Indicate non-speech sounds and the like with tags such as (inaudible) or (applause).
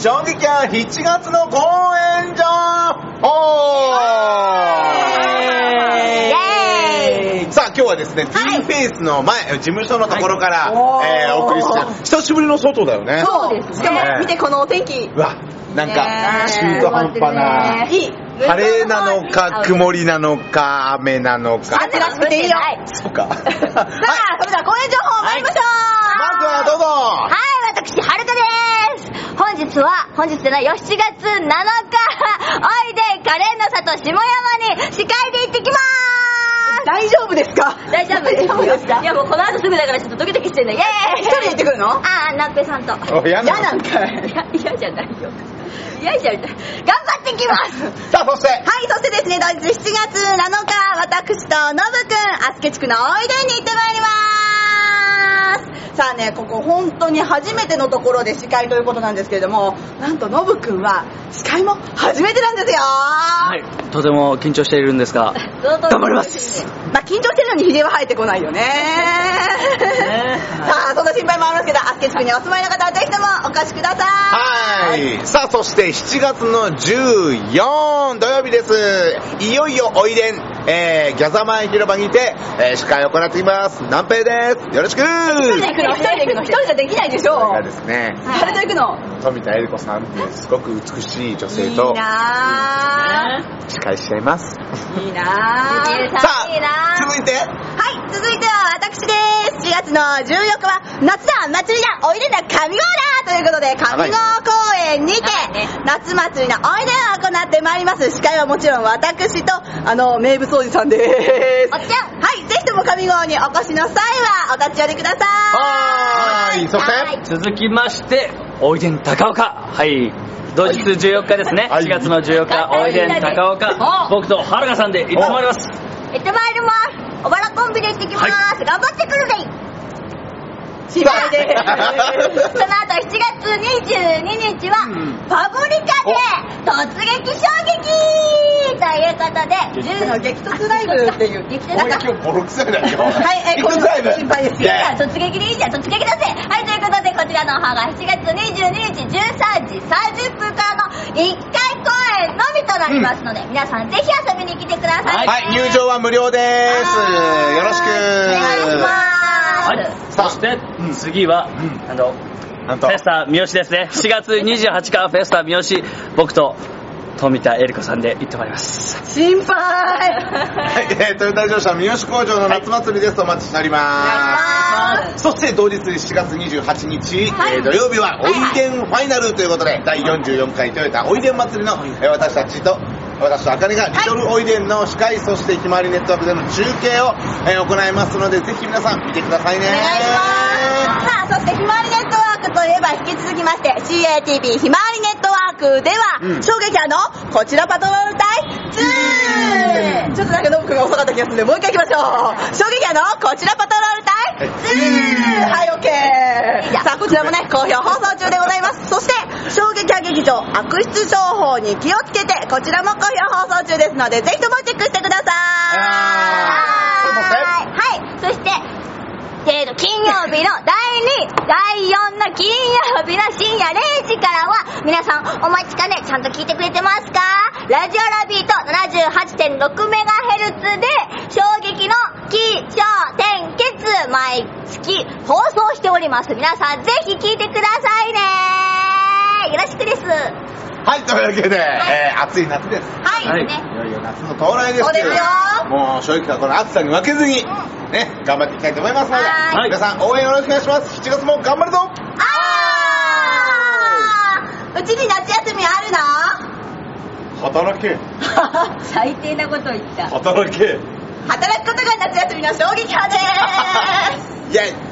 衝撃は7月の公演情報イェーイさあ今日はですね、はい。T フェイスの前、事務所のところから、はい。えーお送りして久しぶりの外だよね。そうですね。しかも、見てこのお天気。うわ、なんか、中途半端な、いい。晴れなのか、曇りなのか、雨なのか。雨らしくていいよ。そうか。(laughs) さあ、それでは公演情報参りましょう。まずはどうぞはい、私、はるかです。本日は、本日じゃないよ、7月7日、おいで、カレンの里下山に司会で行ってきまーす大丈夫ですか？大丈夫ですか？いや、もうこの後すぐだからちょっとドキドキしてんだ。イェーイ一人で行ってくるの？あー、なっぺさんと。お嫌なの嫌なんかい。いや、嫌じゃないよ。嫌じゃない。頑張ってきますさあ、そして、はい、そしてですね、同日7月7日、私とノブくん、アスケ地区のおいでに行ってまいりまーす。さあね、ここ本当に初めてのところで司会ということなんですけれども、なんとノブくんは司会も初めてなんですよはい、とても緊張しているんですが、頑頑張りますまあ緊張してるのにヒゲは生えてこないよね。さあ、そんな心配もありますけど、アスケ地区にお住まいの方はぜひともお越しください。はい。さあ、そして7月の14土曜日です。いよいよおいでん、えー、ギャザマイ広場にて、えー、司会を行っています。南平です。よろしく一人で行くの？一人で行くの一人じゃできないでしょこれがですね、誰と行くの？富田恵理子さんっていうすごく美しい女性いいとな司会しちゃいます。ぁ。いいなぁ。ささあ、いいなあ、続いて、はい、続いては私です。4月の14日は、夏だ祭りだおいでだ神号だということで、神号公園にて夏祭りのおいでを行ってまいります。司会はもちろん私と、あの、名物おじさんです。おっちゃんはい、ぜひとも神号にお越しの際は、お立ち寄りください。はーい。そして、はい続きまして、おいでん高岡。はい、同日14日ですね、はい4月の14日、おいでん高岡、僕とはるかさんで行ってまいります。行ってまいりますおばらコンビで行ってきます、は頑張ってくるぜ心配で (laughs) その後7月22日は、パブリカで突撃衝撃ということで、激突ライブっていう。(laughs) 激突今日ボロクソやない今日。はい、え、これライブ心配です。いいじゃん、突撃でいいじゃん、突撃だぜはい、ということで、こちらの方が7月22日13時30分からの1回公演のみとなりますので、皆さんぜひ遊びに来てください。はい、入場は無料です。よろしく。お願いします。はい、そして、次は、あの、なんとフェスタ三好ですね。4月28日フェスタ三好、僕と富田恵理子さんで行ってまいります。心配はい、えー、トヨタ自動車三好工場の夏祭りです。お待ちしております。そして同日7月28日、えー土曜日はおいでんファイナルということで、第44回トヨタおいでん祭りの、えー私たちと、私とあかねがリトルおいでんの司会、そしてひまわりネットワークでの中継を、えー行いますので、ぜひ皆さん見てくださいね。お願いします。さあ、そしてひまわりネットワークといえば引き続きまして、CATV ひまわりネットワークでは、うん衝撃波のこちらパトロール隊2、ちょっとなんかノブ君が遅かった気がするんで、もう一回行きましょう。衝撃波のこちらパトロール隊2、はい、オッケー。さあ、こちらもね、好評放送中でございます。衝撃波劇場悪質情報に気をつけて、こちらも好評放送中ですので、ぜひともチェックしてください。はい。そして、金曜日の第2、第4の金曜日の深夜0時からは、皆さんお待ちかね、ちゃんと聞いてくれてますかラジオラビート 78.6MHz で、衝撃の気象点結毎月放送しております。皆さんぜひ聞いてくださいねよろしくです。はい、というわけで、えー暑い夏です。はい。はいね。いよいよ夏の到来ですそうですよもう正直はこの暑さに負けずに、ね、頑張っていきたいと思いますので、はい皆さん応援よろしくお願いします。7月も頑張るぞあーうちに夏休みある働け、の (laughs) 最低なこと言った。働け。働くことが夏休みの衝撃波でーす (laughs) イェイ